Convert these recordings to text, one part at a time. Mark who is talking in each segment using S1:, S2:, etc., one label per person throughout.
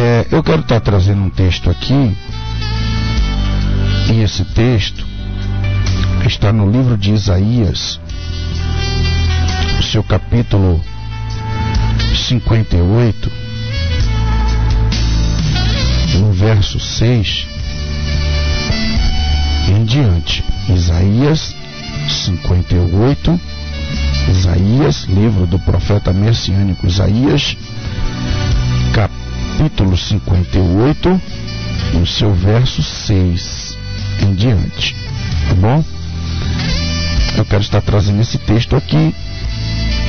S1: É, eu quero estar trazendo um texto aqui, e esse texto está no livro de Isaías, seu capítulo 58, no verso 6 em diante. Isaías 58, Isaías, livro do profeta messiânico Isaías, capítulo 58, no seu verso 6 em diante. Tá bom? Eu quero estar trazendo esse texto aqui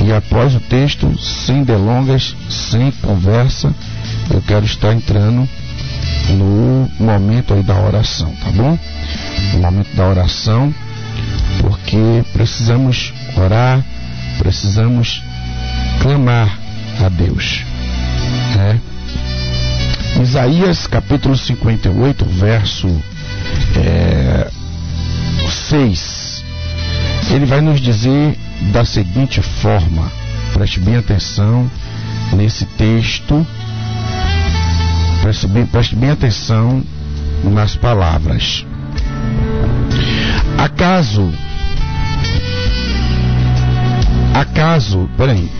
S1: e após o texto, sem delongas, sem conversa, eu quero estar entrando no momento aí da oração, tá bom? No momento da oração, porque precisamos orar, precisamos clamar a Deus. Né? Isaías capítulo 58, verso é, 6. Ele vai nos dizer da seguinte forma, preste bem atenção nesse texto, preste bem, preste bem atenção nas palavras. Acaso, acaso, peraí,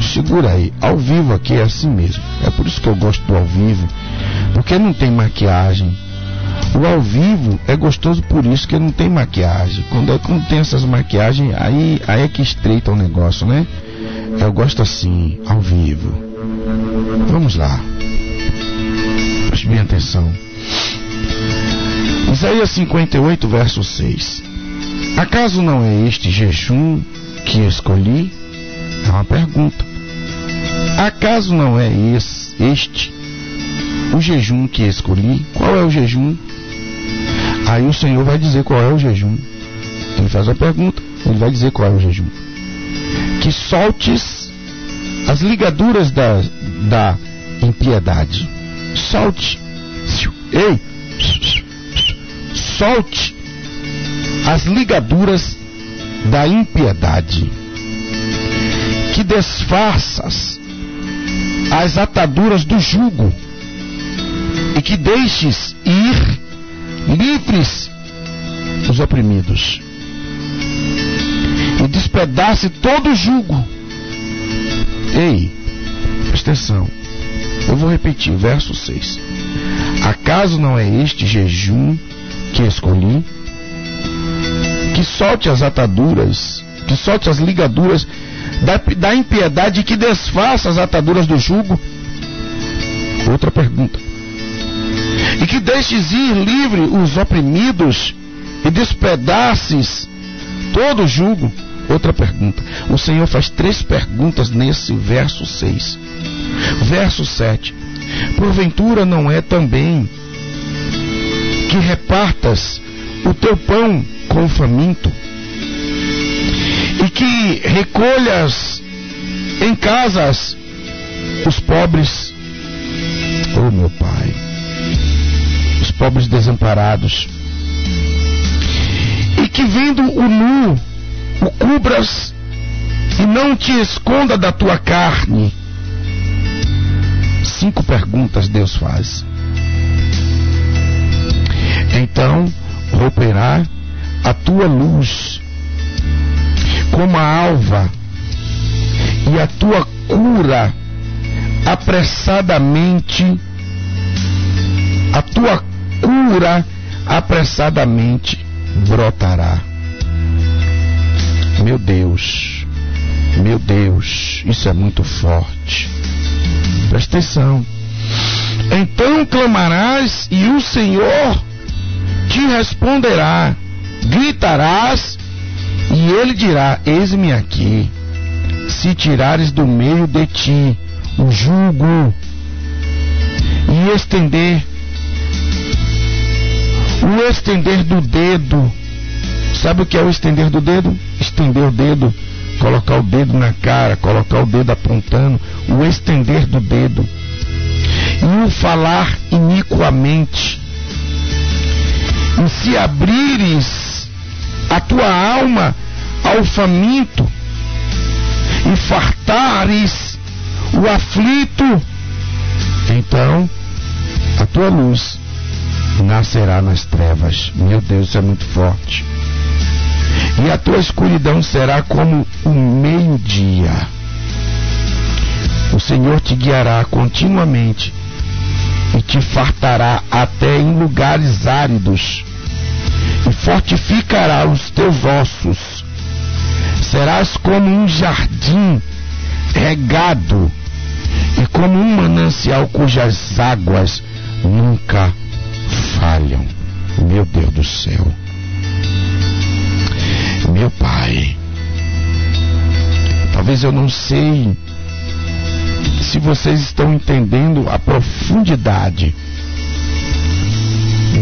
S1: segura aí, ao vivo aqui é assim mesmo. É por isso que eu gosto do ao vivo, porque não tem maquiagem. O ao vivo é gostoso por isso que não tem maquiagem. Quando, é, quando tem essas maquiagens, aí, aí é que estreita o negócio, né? Eu gosto assim, ao vivo. Vamos lá. Preste bem atenção. Isaías 58, verso 6. Acaso não é este jejum que escolhi? É uma pergunta. Acaso não é este o jejum que escolhi? Qual é o jejum? Aí o Senhor vai dizer qual é o jejum. Ele faz a pergunta, ele vai dizer qual é o jejum. Que soltes as ligaduras da, da impiedade. Solte. Ei! Solte as ligaduras da impiedade, que desfaças as ataduras do jugo e que deixes ir livres os oprimidos e despedace todo o jugo. Ei, presta atenção. Eu vou repetir, verso 6. Acaso não é este jejum que escolhi? que solte as ataduras, que solte as ligaduras da, da impiedade e que desfaça as ataduras do jugo? Outra pergunta. E que deixes ir livre os oprimidos e despedaces todo o jugo? Outra pergunta. O Senhor faz três perguntas nesse verso 6. Verso 7. Porventura não é também que repartas o teu pão com o faminto, e que recolhas em casas os pobres, oh meu Pai, pobres desamparados, e que vendo o nu, o cubras e não te esconda da tua carne. Cinco perguntas Deus faz. Então romperá a tua luz como a alva e a tua cura apressadamente a tua cura apressadamente brotará. Meu Deus, meu Deus, isso é muito forte. Presta atenção. Então clamarás e o Senhor te responderá gritarás, e ele dirá: Eis-me aqui. Se tirares do meio de ti o jugo e estender o estender do dedo. Sabe o que é o estender do dedo? Estender o dedo, colocar o dedo na cara, colocar o dedo apontando, o estender do dedo. E o falar iniquamente. E se abrires a tua alma ao faminto e fartares o aflito, então tua luz nascerá nas trevas. Meu Deus, isso é muito forte. E a tua escuridão será como o meio-dia. O Senhor te guiará continuamente e te fartará até em lugares áridos e fortificará os teus ossos. Serás como um jardim regado e como um manancial cujas águas nunca falham. Meu Deus do céu. Meu Pai. Talvez eu não sei se vocês estão entendendo a profundidade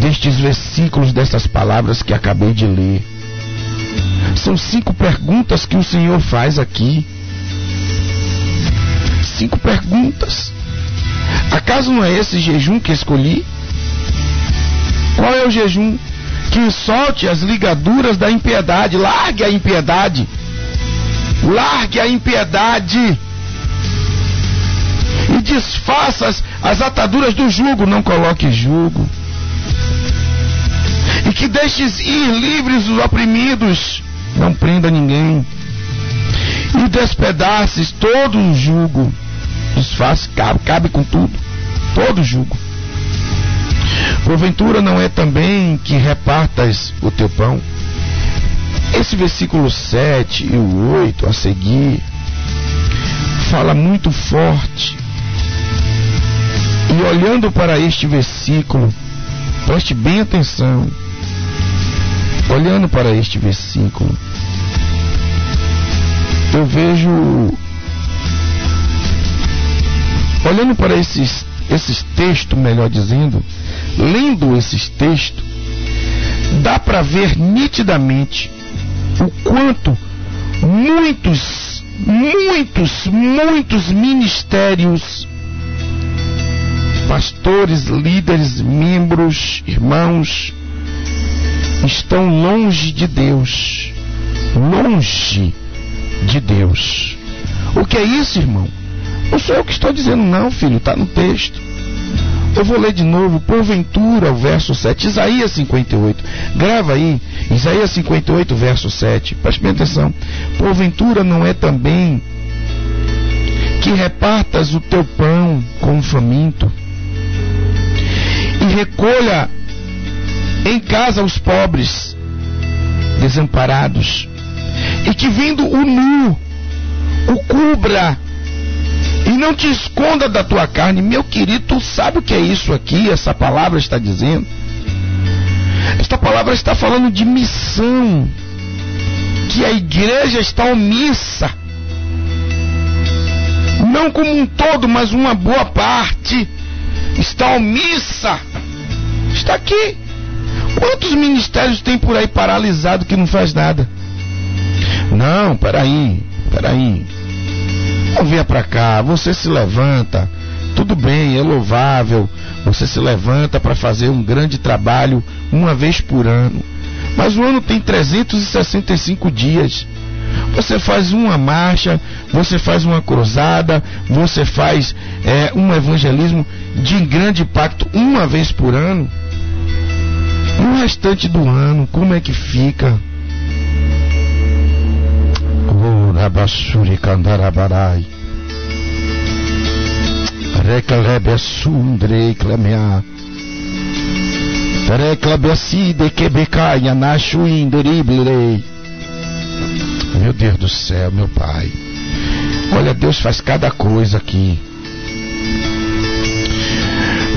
S1: destes versículos, dessas palavras que acabei de ler. São cinco perguntas que o Senhor faz aqui. Cinco perguntas. Acaso não é esse jejum que escolhi? Qual é o jejum? Que solte as ligaduras da impiedade, largue a impiedade. Largue a impiedade. E desfaça as, as ataduras do jugo, não coloque jugo. E que deixes ir livres os oprimidos, não prenda ninguém. E despedaces todo o jugo. Desfaça, cabe, cabe com tudo. Todo o jugo. Porventura não é também que repartas o teu pão? Esse versículo 7 e o 8 a seguir fala muito forte. E olhando para este versículo, preste bem atenção. Olhando para este versículo, eu vejo olhando para esses esses textos, melhor dizendo, lendo esses textos, dá para ver nitidamente o quanto muitos, muitos, muitos ministérios, pastores, líderes, membros, irmãos, estão longe de Deus. Longe de Deus. O que é isso, irmão? Não sou eu que estou dizendo, não, filho, está no texto. Eu vou ler de novo, porventura, o verso 7, Isaías 58. Grava aí, Isaías 58, verso 7. Preste bem atenção. Porventura não é também que repartas o teu pão com o faminto e recolha em casa os pobres, desamparados, e que vindo o nu, o cubra não te esconda da tua carne. Meu querido, tu sabe o que é isso aqui? Essa palavra está dizendo. Esta palavra está falando de missão. Que a igreja está omissa. Não como um todo, mas uma boa parte está omissa. Está aqui. Quantos ministérios tem por aí paralisado que não faz nada? Não, peraí, peraí. Venha para cá, você se levanta, tudo bem, é louvável, você se levanta para fazer um grande trabalho uma vez por ano. Mas o ano tem 365 dias. Você faz uma marcha, você faz uma cruzada, você faz é, um evangelismo de grande impacto uma vez por ano. O restante do ano, como é que fica? Rabashuri Kandarabarai. Reklebe sundre klemea. Reklebe side kebecaia nashu inderible. Meu Deus do céu, meu Pai. Olha, Deus faz cada coisa aqui.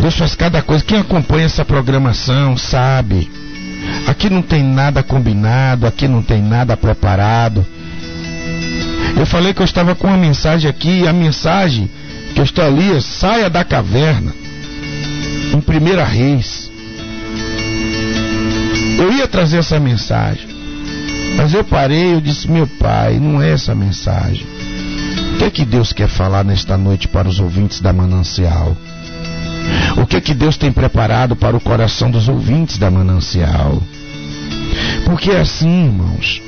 S1: Deus faz cada coisa. Quem acompanha essa programação sabe. Aqui não tem nada combinado, aqui não tem nada preparado. Eu falei que eu estava com uma mensagem aqui, e a mensagem que eu estou ali é saia da caverna. Em primeira reis. Eu ia trazer essa mensagem. Mas eu parei, eu disse, meu pai, não é essa mensagem. O que é que Deus quer falar nesta noite para os ouvintes da manancial? O que é que Deus tem preparado para o coração dos ouvintes da manancial? Porque é assim, irmãos.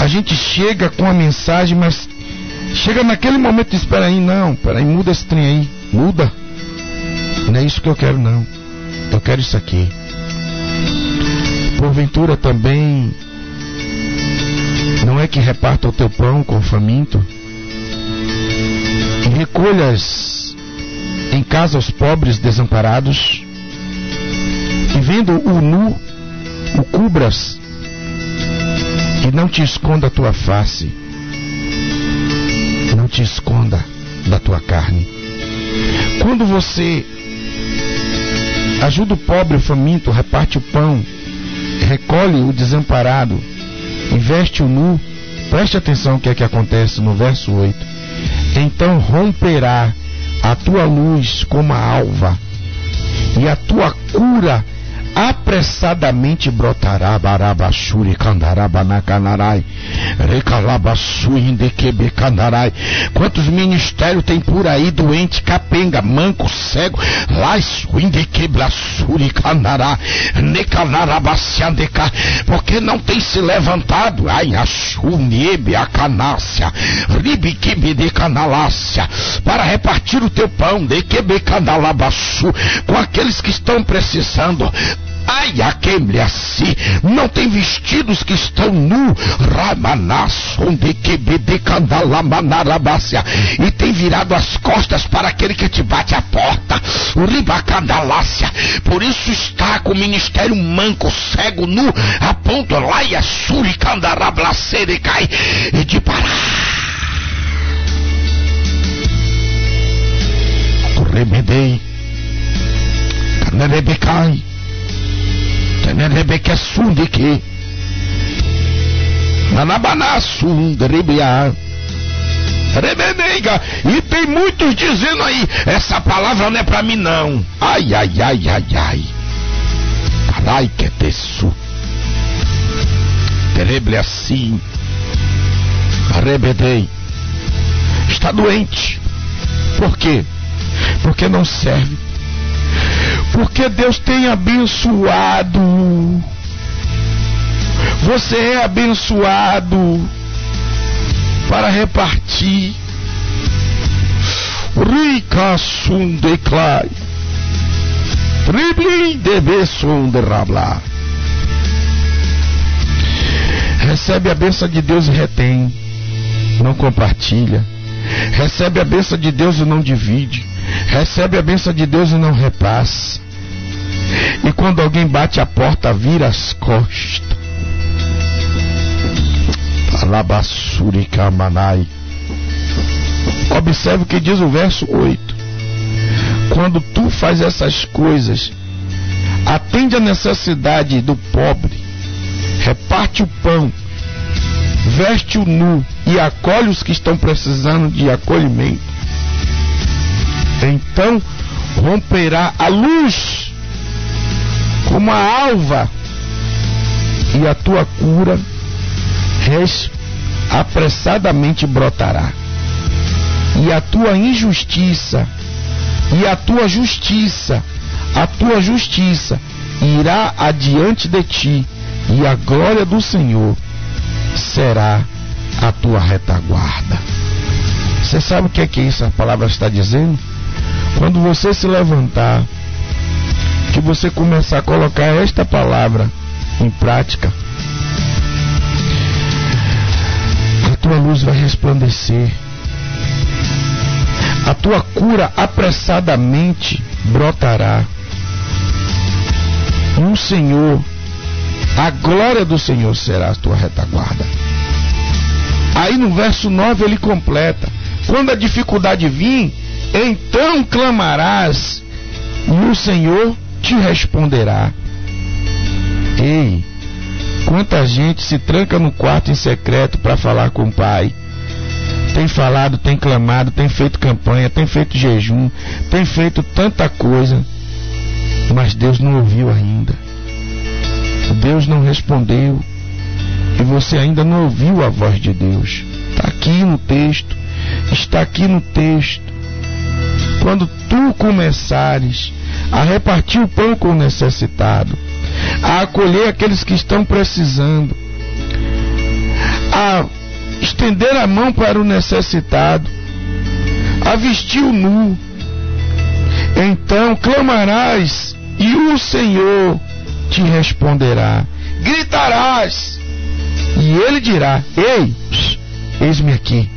S1: A gente chega com a mensagem, mas chega naquele momento e espera aí, não, peraí, muda esse trem aí, muda. Não é isso que eu quero, não. Eu quero isso aqui. Porventura também não é que reparta o teu pão com o faminto e recolhas em casa os pobres desamparados e vendo o nu o cubras e não te esconda a tua face não te esconda da tua carne quando você ajuda o pobre o faminto reparte o pão recolhe o desamparado e veste o nu, preste atenção o que é que acontece no verso 8. Então romperá a tua luz como a alva, e a tua cura apressadamente brotará barabashuri candarabanacanai recalabassuindequebecandarai quantos ministérios tem por aí doente capenga manco cego laisuindequeblassuri candará necanarabaciandeca porque não tem se levantado ai achuniebe a canácia ribiquebedecanálácia para repartir o teu pão de quebecanalabassu com aqueles que estão precisando Ai, aquele assim, não tem vestidos que estão nu, e tem virado as costas para aquele que te bate a porta, ribacandalácia, por isso está com o ministério manco, cego, nu, a ponto lá e a cai e de parar. Remedei, canerebecai Tenelebeke sundiki. Manabana sundribia. Rebeneiga. E tem muitos dizendo aí, essa palavra não é para mim não. Ai, ai, ai, ai, ai. Carai que tesu. Tereble assim. Rebedei. Está doente. Por quê? Porque não serve porque Deus tem abençoado. Você é abençoado para repartir. Rica sundeclai. Triblim debe sunderabla. Recebe a bênção de Deus e retém. Não compartilha. Recebe a bênção de Deus e não divide. Recebe a bênção de Deus e não repassa. E quando alguém bate a porta, vira as costas. Observe o que diz o verso 8. Quando tu faz essas coisas, atende a necessidade do pobre, reparte o pão, veste o nu e acolhe os que estão precisando de acolhimento. Então romperá a luz como a alva, e a tua cura res, apressadamente brotará. E a tua injustiça, e a tua justiça, a tua justiça irá adiante de ti, e a glória do Senhor será a tua retaguarda. Você sabe o que é que essa palavra está dizendo? Quando você se levantar que você começar a colocar esta palavra em prática, a tua luz vai resplandecer, a tua cura apressadamente brotará. O Senhor, a glória do Senhor será a tua retaguarda. Aí no verso 9 ele completa: quando a dificuldade vir, então clamarás, e o Senhor te responderá. Ei, quanta gente se tranca no quarto em secreto para falar com o Pai. Tem falado, tem clamado, tem feito campanha, tem feito jejum, tem feito tanta coisa, mas Deus não ouviu ainda. Deus não respondeu. E você ainda não ouviu a voz de Deus. Está aqui no texto. Está aqui no texto. Quando tu começares a repartir o pão com o necessitado, a acolher aqueles que estão precisando, a estender a mão para o necessitado, a vestir o nu Então clamarás e o Senhor te responderá. Gritarás e ele dirá: Ei, eis-me aqui.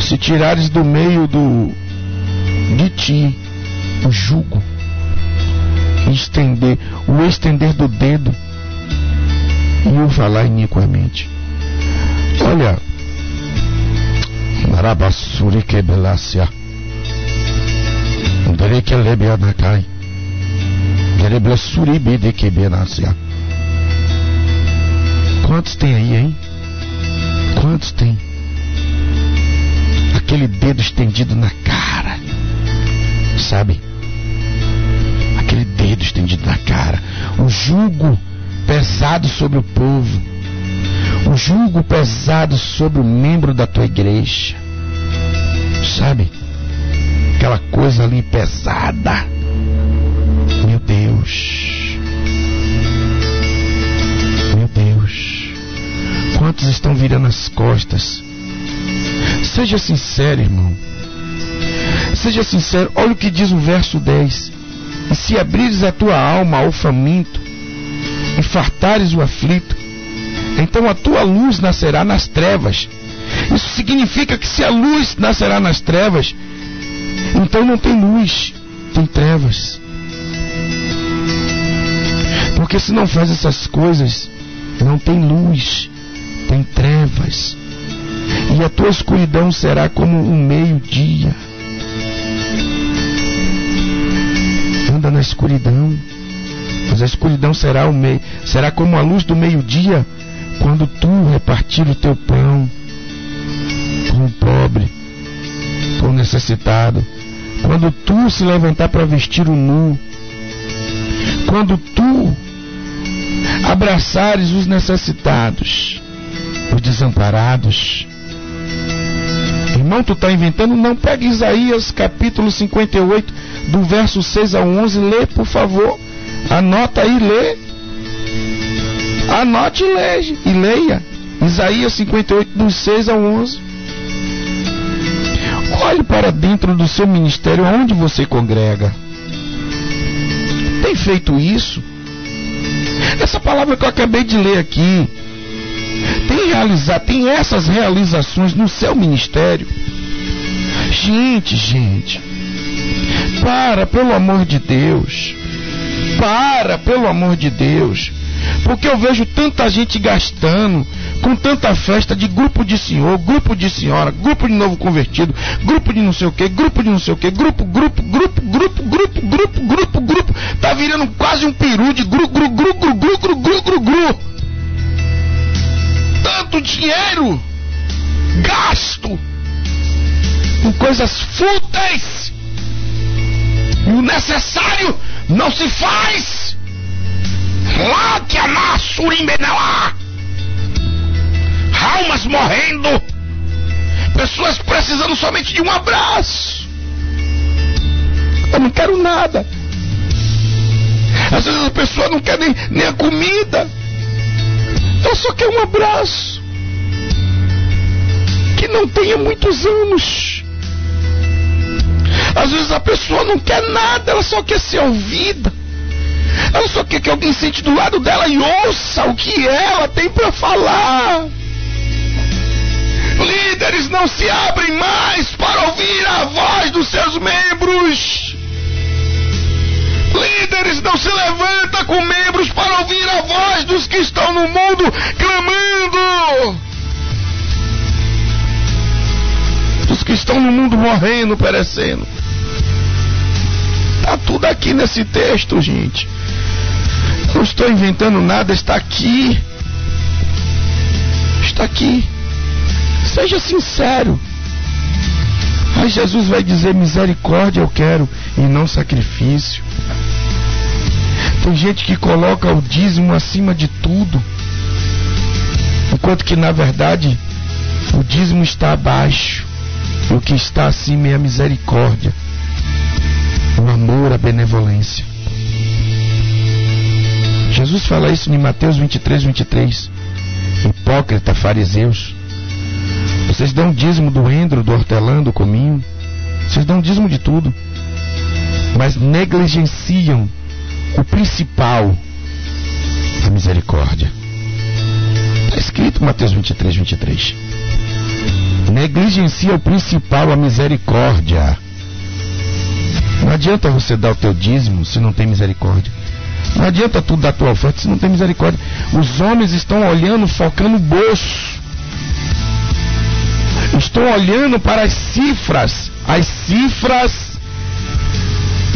S1: Se tirares do meio do de ti o jugo, estender, o estender do dedo e o falar iniquamente. Olha, Marabassuri kebelácia. Ndere que lebe anakai. Gereblessuri bede kebelácia. Quantos tem aí, hein? Quantos tem? Aquele dedo estendido na. Sabe? Aquele dedo estendido na cara. O jugo pesado sobre o povo. O jugo pesado sobre o membro da tua igreja. Sabe? Aquela coisa ali pesada. Meu Deus. Meu Deus. Quantos estão virando as costas? Seja sincero, irmão. Seja sincero, olha o que diz o verso 10. E se abrires a tua alma ao faminto, e fartares o aflito, então a tua luz nascerá nas trevas. Isso significa que se a luz nascerá nas trevas, então não tem luz, tem trevas. Porque se não faz essas coisas, não tem luz, tem trevas. E a tua escuridão será como um meio-dia. Anda na escuridão. Mas a escuridão será o meio, será como a luz do meio-dia, quando tu repartir o teu pão com o pobre, com o necessitado, quando tu se levantar para vestir o nu, quando tu abraçares os necessitados, os desamparados. Irmão, tu está inventando? Não, pega Isaías capítulo 58, do verso 6 ao 11, lê, por favor. Anota aí, lê. Anote e leia. E leia. Isaías 58, dos 6 ao 11. Olhe para dentro do seu ministério, onde você congrega. Tem feito isso? Essa palavra que eu acabei de ler aqui, tem realizar, tem essas realizações no seu ministério? Gente, gente, para, pelo amor de Deus. Para, pelo amor de Deus. Porque eu vejo tanta gente gastando com tanta festa de grupo de senhor, grupo de senhora, grupo de novo convertido, grupo de não sei o que, grupo de não sei o que, grupo, grupo, grupo, grupo, grupo, grupo, grupo, grupo. Tá virando quase um peru de gru, gru, gru, gru, gru, gru, gru, gru, gru. Tanto dinheiro gasto com coisas fúteis. E o necessário não se faz. Lá que a Surimbenelá. Almas morrendo. Pessoas precisando somente de um abraço. Eu não quero nada. Às vezes a pessoa não quer nem, nem a comida. Ela só quer um abraço. Que não tenha muitos anos. Às vezes a pessoa não quer nada, ela só quer ser ouvida. Ela só quer que alguém sente do lado dela e ouça o que ela tem para falar. Líderes não se abrem mais para ouvir a voz dos seus membros. Líderes não se levantam com membros para ouvir a voz dos que estão no mundo clamando. Estão no mundo morrendo, perecendo. Está tudo aqui nesse texto, gente. Não estou inventando nada, está aqui. Está aqui. Seja sincero. Aí Jesus vai dizer: misericórdia eu quero e não sacrifício. Tem gente que coloca o dízimo acima de tudo, enquanto que na verdade o dízimo está abaixo. O que está acima é a misericórdia o amor, a benevolência. Jesus fala isso em Mateus 23, 23. Hipócrita, fariseus. Vocês dão dízimo do endro, do hortelã, do cominho, Vocês dão dízimo de tudo, mas negligenciam o principal, a misericórdia. Está escrito Mateus 23, 23. Negligencia o principal, a misericórdia. Não adianta você dar o teu dízimo se não tem misericórdia. Não adianta tu dar tua oferta se não tem misericórdia. Os homens estão olhando, focando no bolso. Estão olhando para as cifras. As cifras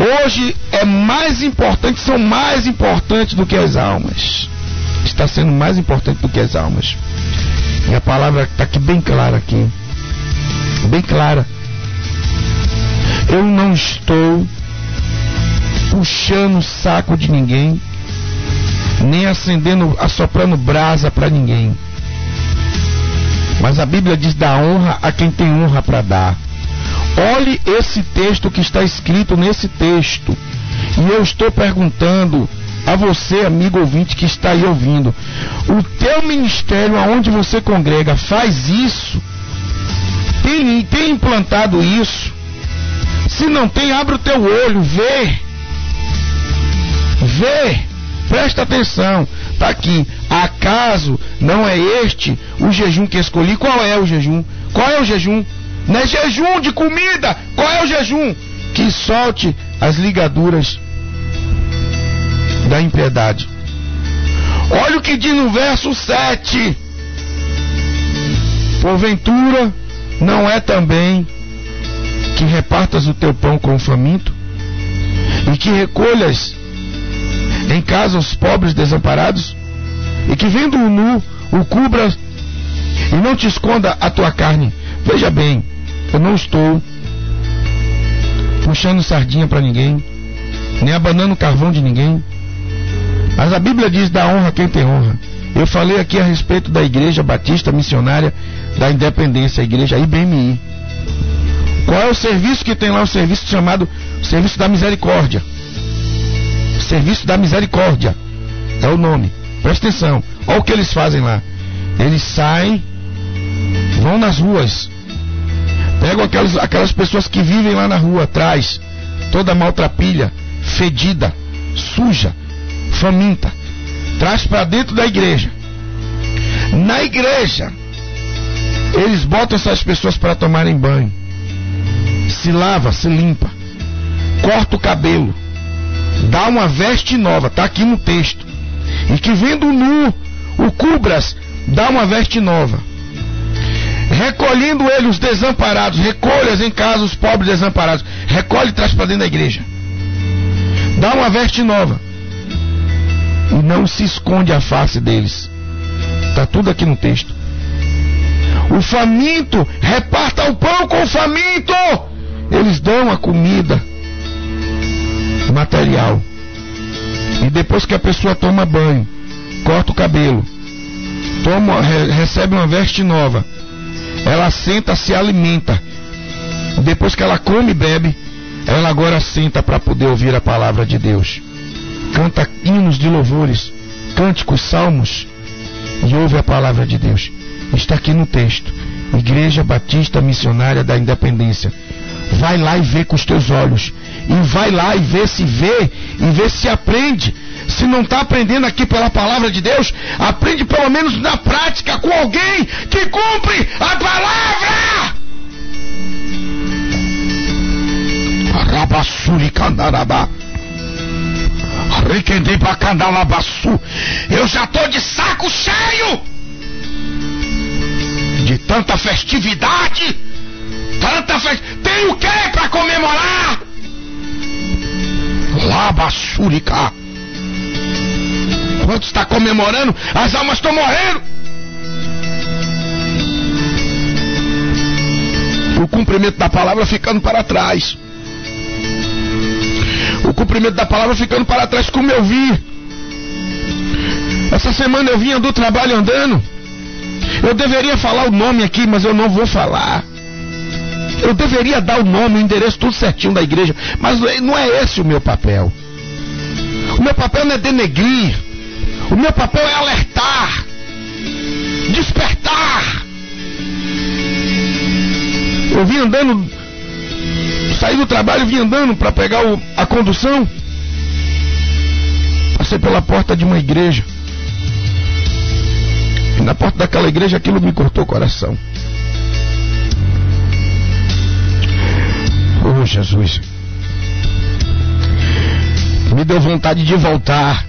S1: hoje é mais importante, são mais importantes do que as almas. Está sendo mais importante do que as almas. E a palavra está aqui bem clara aqui. Bem clara. Eu não estou puxando o saco de ninguém, nem acendendo, assoprando brasa para ninguém. Mas a Bíblia diz: dá honra a quem tem honra para dar. Olhe esse texto que está escrito nesse texto. E eu estou perguntando a você, amigo ouvinte que está aí ouvindo: o teu ministério, aonde você congrega, faz isso? Tem, tem implantado isso? Se não tem, abre o teu olho, vê. Vê. Presta atenção. Está aqui. Acaso não é este o jejum que escolhi? Qual é o jejum? Qual é o jejum? Não é jejum de comida. Qual é o jejum? Que solte as ligaduras da impiedade. Olha o que diz no verso 7. Porventura, não é também que repartas o teu pão com o faminto e que recolhas em casa os pobres desamparados e que vendo o nu o cubra e não te esconda a tua carne. Veja bem, eu não estou puxando sardinha para ninguém, nem abanando carvão de ninguém. Mas a Bíblia diz: dá honra quem tem honra. Eu falei aqui a respeito da Igreja Batista Missionária da Independência, a Igreja IBMI. Qual é o serviço que tem lá? O serviço chamado Serviço da Misericórdia. Serviço da Misericórdia é o nome. Presta atenção. Olha o que eles fazem lá. Eles saem, vão nas ruas, pegam aquelas, aquelas pessoas que vivem lá na rua atrás, toda maltrapilha, fedida, suja, faminta, traz para dentro da igreja. Na igreja, eles botam essas pessoas para tomarem banho se lava, se limpa, corta o cabelo, dá uma veste nova, está aqui no texto. E que vendo nu, o cubras, dá uma veste nova. Recolhendo ele os desamparados, recolhas em casa os pobres desamparados, recolhe e traz para dentro da igreja. Dá uma veste nova. E não se esconde a face deles. Está tudo aqui no texto. O faminto, reparta o pão com o faminto. Eles dão a comida material. E depois que a pessoa toma banho, corta o cabelo, toma, re, recebe uma veste nova, ela senta, se alimenta. Depois que ela come e bebe, ela agora senta para poder ouvir a palavra de Deus. Canta hinos de louvores, cânticos, salmos e ouve a palavra de Deus. Está aqui no texto. Igreja Batista Missionária da Independência. Vai lá e vê com os teus olhos. E vai lá e vê se vê e vê se aprende. Se não está aprendendo aqui pela palavra de Deus, aprende pelo menos na prática com alguém que cumpre a palavra. Eu já estou de saco cheio de tanta festividade Tanta festa. Tem o que para comemorar? Labassurica. Enquanto está comemorando, as almas estão morrendo. O cumprimento da palavra ficando para trás. O cumprimento da palavra ficando para trás, como eu vi. Essa semana eu vinha do trabalho andando. Eu deveria falar o nome aqui, mas eu não vou falar. Eu deveria dar o nome, o endereço, tudo certinho da igreja, mas não é esse o meu papel. O meu papel não é denegrir. O meu papel é alertar, despertar. Eu vim andando saí do trabalho e vim andando para pegar o, a condução. Passei pela porta de uma igreja. E na porta daquela igreja aquilo me cortou o coração. Oh, Jesus. Me deu vontade de voltar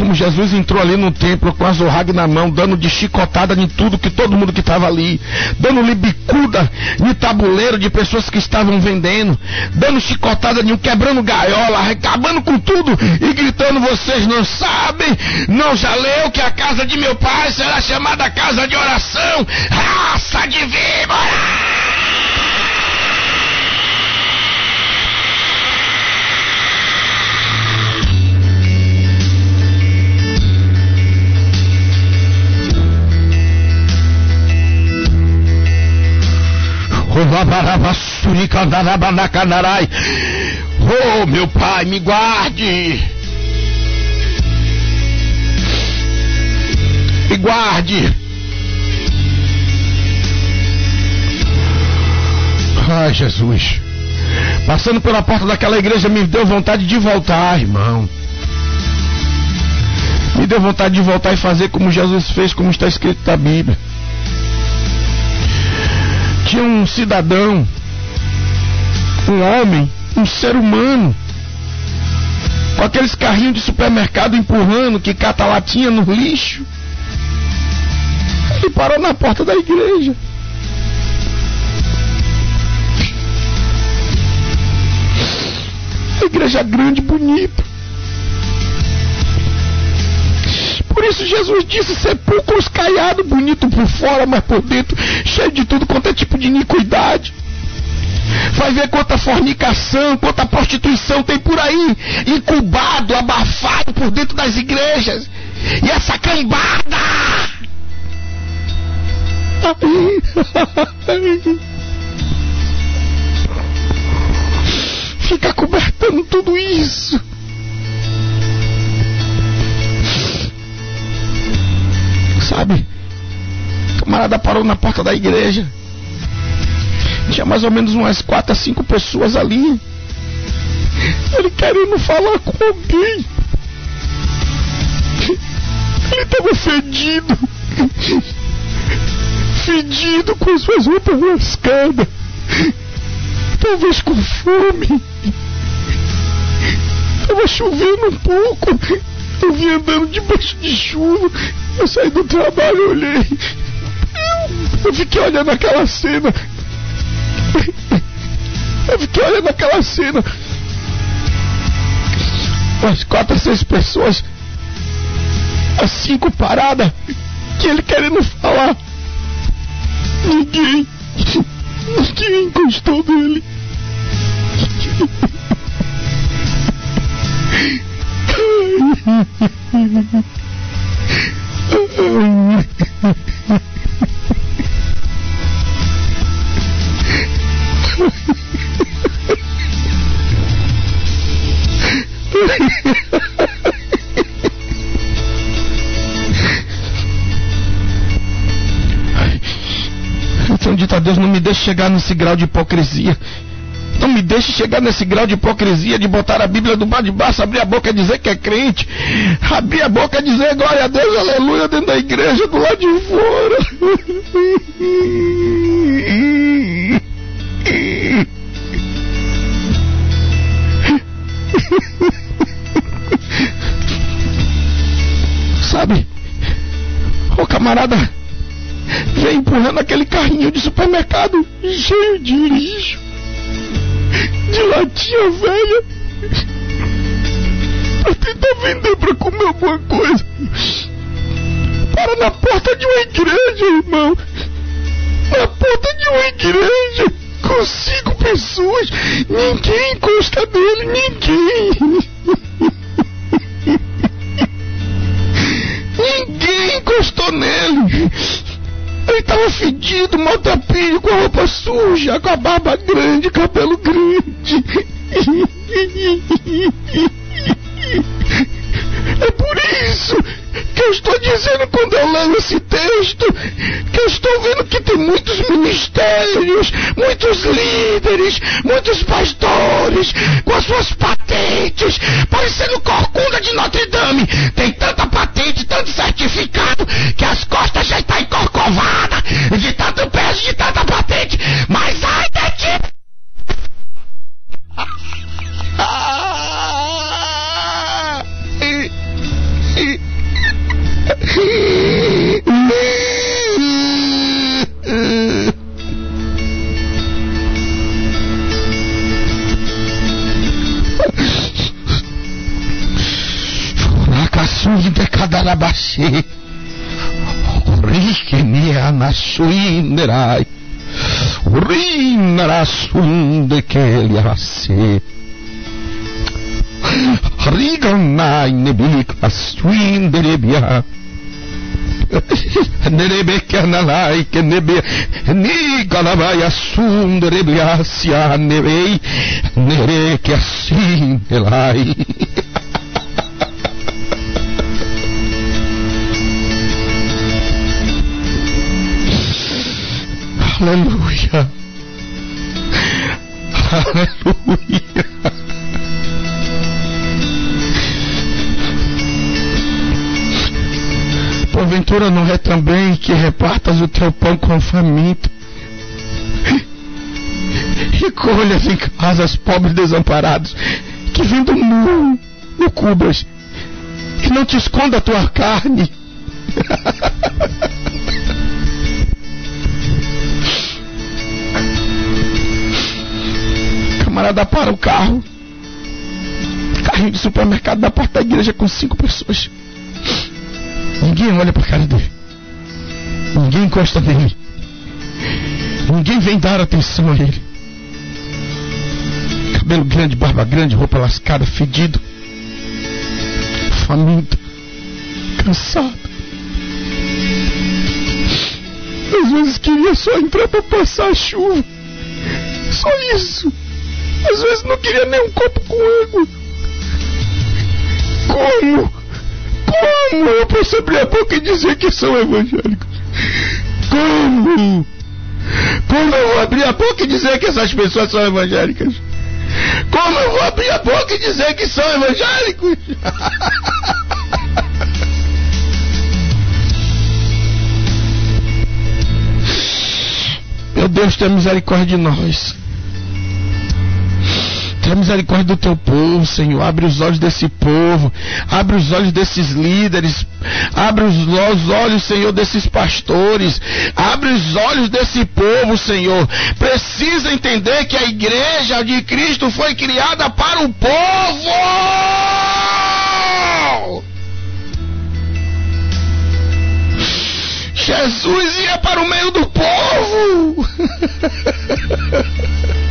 S1: como Jesus entrou ali no templo com a zorrague na mão, dando de chicotada em tudo que todo mundo que estava ali, dando libicuda em tabuleiro de pessoas que estavam vendendo, dando chicotada em um, quebrando gaiola, acabando com tudo e gritando: Vocês não sabem, não já leu que a casa de meu pai será chamada casa de oração, raça de víbora! Oh, meu pai, me guarde. Me guarde. Ai, Jesus. Passando pela porta daquela igreja, me deu vontade de voltar, irmão. Me deu vontade de voltar e fazer como Jesus fez, como está escrito na Bíblia tinha um cidadão, um homem, um ser humano, com aqueles carrinhos de supermercado empurrando, que cata latinha no lixo. Ele parou na porta da igreja. A igreja grande, bonita. Por isso Jesus disse: sepulcros caiados, bonito por fora, mas por dentro, cheio de tudo quanto é tipo de iniquidade. Vai ver quanta fornicação, quanta prostituição tem por aí, incubado, abafado por dentro das igrejas. E essa cambada! Fica cobertando tudo isso. Sabe? O camarada parou na porta da igreja. Tinha mais ou menos umas quatro a cinco pessoas ali. Ele querendo falar com alguém. Ele estava fedido. Fedido com suas roupas lascadas. Talvez com fome. Estava chovendo um pouco. Eu vim andando debaixo de chuva. Eu saí do trabalho, olhei. Eu fiquei olhando aquela cena. Eu fiquei olhando aquela cena. Umas quatro, seis pessoas. As cinco paradas. Que ele querendo falar. Ninguém. Ninguém encostou nele. Então, dito a Deus, não me deixe chegar nesse grau de hipocrisia. Me deixe chegar nesse grau de hipocrisia de botar a Bíblia do bar de baixo, abrir a boca e dizer que é crente, abrir a boca e dizer glória a Deus, aleluia, dentro da igreja, do lado de fora. Sabe, o camarada vem empurrando aquele carrinho de supermercado cheio de lixo de latinha velha pra tentar vender pra comer alguma coisa. Para na porta de uma igreja, irmão. Na porta de uma igreja com cinco pessoas. Ninguém encosta dele, ninguém. ninguém encostou nele. Ele tava fedido, maltrapilho, com a roupa suja, com a barba grande, cabelo grande. É por isso que eu estou dizendo quando eu leio esse texto que eu estou vendo que tem muitos ministérios, muitos líderes, muitos pastores, com as suas patentes, parecendo corcunda de Notre Dame. Tem tanta patente, tanto certificado, que as costas já estão encorcovadas, de tanto peso, de tanta patente. Rakasuyde kadarabashi Rike mia masuinderai Rinnara sunde keliarasi Rigannai nebilik asuinderebia Rigannai nebilik Nerebeke analai que nebe ni galabaya sunderebiasia nebei nere que assim elai. Aleluia. Aleluia. Porventura não é também que repartas o teu pão com o faminto e colhas em casas pobres desamparados que vindo nu no cubras e não te esconda a tua carne. camarada para o carro. Carrinho de supermercado da porta da igreja com cinco pessoas. Ninguém olha para a cara dele. Ninguém encosta nele. Ninguém vem dar atenção a ele. Cabelo grande, barba grande, roupa lascada, fedido. Faminto. Cansado. Às vezes queria só entrar para passar a chuva. Só isso. Às vezes não queria nem um copo com água. Como? Como eu posso abrir a boca e dizer que são evangélicos? Como? Como eu vou abrir a boca e dizer que essas pessoas são evangélicas? Como eu vou abrir a boca e dizer que são evangélicos? Meu Deus, tenha misericórdia de nós. Tenha misericórdia do teu povo, Senhor. Abre os olhos desse povo. Abre os olhos desses líderes. Abre os olhos, Senhor, desses pastores. Abre os olhos desse povo, Senhor. Precisa entender que a igreja de Cristo foi criada para o povo. Jesus ia para o meio do povo.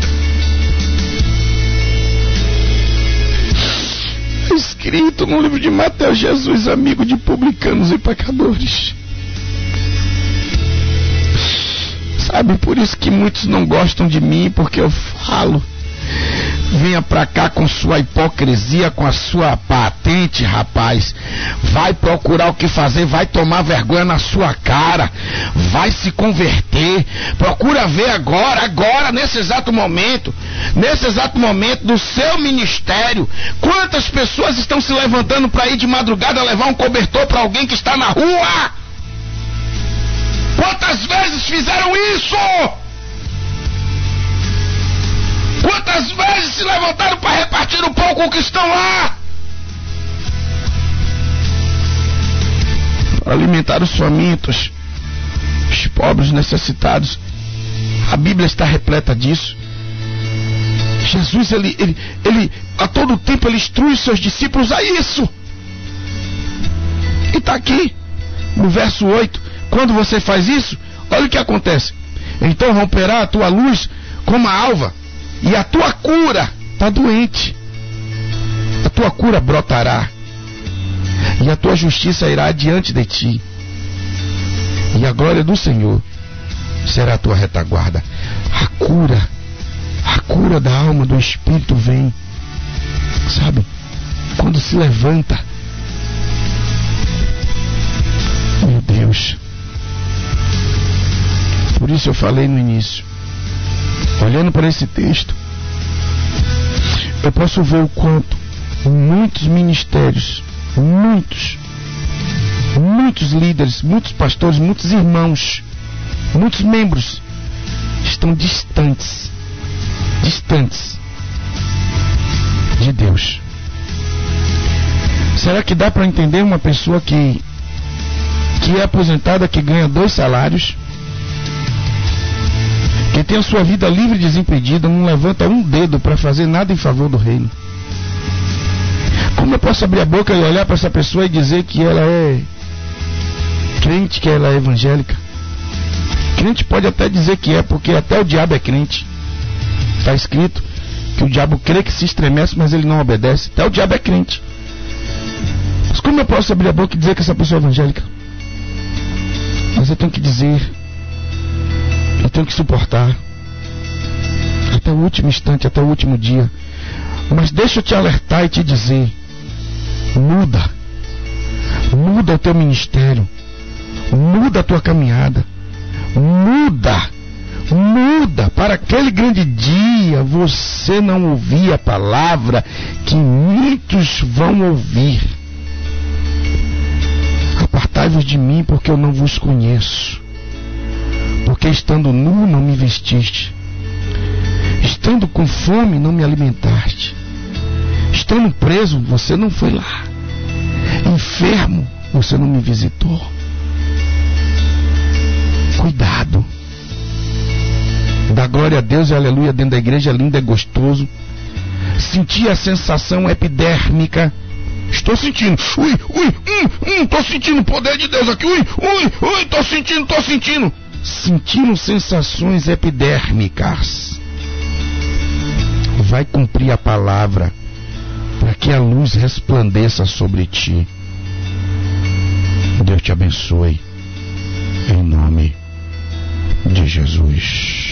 S1: escrito no livro de Mateus, Jesus, amigo de publicanos e pecadores. Sabe, por isso que muitos não gostam de mim, porque eu falo Venha pra cá com sua hipocrisia, com a sua patente, rapaz. Vai procurar o que fazer, vai tomar vergonha na sua cara, vai se converter. Procura ver agora, agora, nesse exato momento, nesse exato momento do seu ministério, quantas pessoas estão se levantando para ir de madrugada levar um cobertor para alguém que está na rua? Quantas vezes fizeram isso? Se levantaram para repartir o pão com o que estão lá? Alimentar os famintos, os pobres necessitados. A Bíblia está repleta disso. Jesus, ele, ele, ele, a todo tempo, ele instrui os seus discípulos a isso. E está aqui, no verso 8. Quando você faz isso, olha o que acontece. Então romperá a tua luz como a alva, e a tua cura está doente. A tua cura brotará. E a tua justiça irá diante de ti. E a glória do Senhor será a tua retaguarda. A cura, a cura da alma, do espírito vem. Sabe? Quando se levanta. Meu Deus. Por isso eu falei no início. Olhando para esse texto, eu posso ver o quanto muitos ministérios, muitos, muitos líderes, muitos pastores, muitos irmãos, muitos membros estão distantes, distantes de Deus. Será que dá para entender uma pessoa que que é aposentada, que ganha dois salários, que tem a sua vida livre e desimpedida, não levanta um dedo para fazer nada em favor do reino? Como eu posso abrir a boca e olhar para essa pessoa e dizer que ela é crente, que ela é evangélica? Crente pode até dizer que é, porque até o diabo é crente. Está escrito que o diabo crê que se estremece, mas ele não obedece. Até o diabo é crente. Mas como eu posso abrir a boca e dizer que essa pessoa é evangélica? Mas eu tenho que dizer, eu tenho que suportar até o último instante, até o último dia. Mas deixa eu te alertar e te dizer: muda, muda o teu ministério, muda a tua caminhada, muda muda para aquele grande dia você não ouvir a palavra que muitos vão ouvir. Apartai-vos de mim, porque eu não vos conheço. Porque estando nu não me vestiste, estando com fome não me alimentaste, estando preso você não foi lá, enfermo você não me visitou. Cuidado Dá glória a Deus e aleluia dentro da igreja, é lindo, é gostoso. Sentir a sensação epidérmica. Estou sentindo. Ui, ui, hum, hum, estou sentindo o poder de Deus aqui. Ui, ui, ui, estou sentindo, estou sentindo. Sentindo sensações epidérmicas. Vai cumprir a palavra para que a luz resplandeça sobre ti. Deus te abençoe. Em nome de Jesus.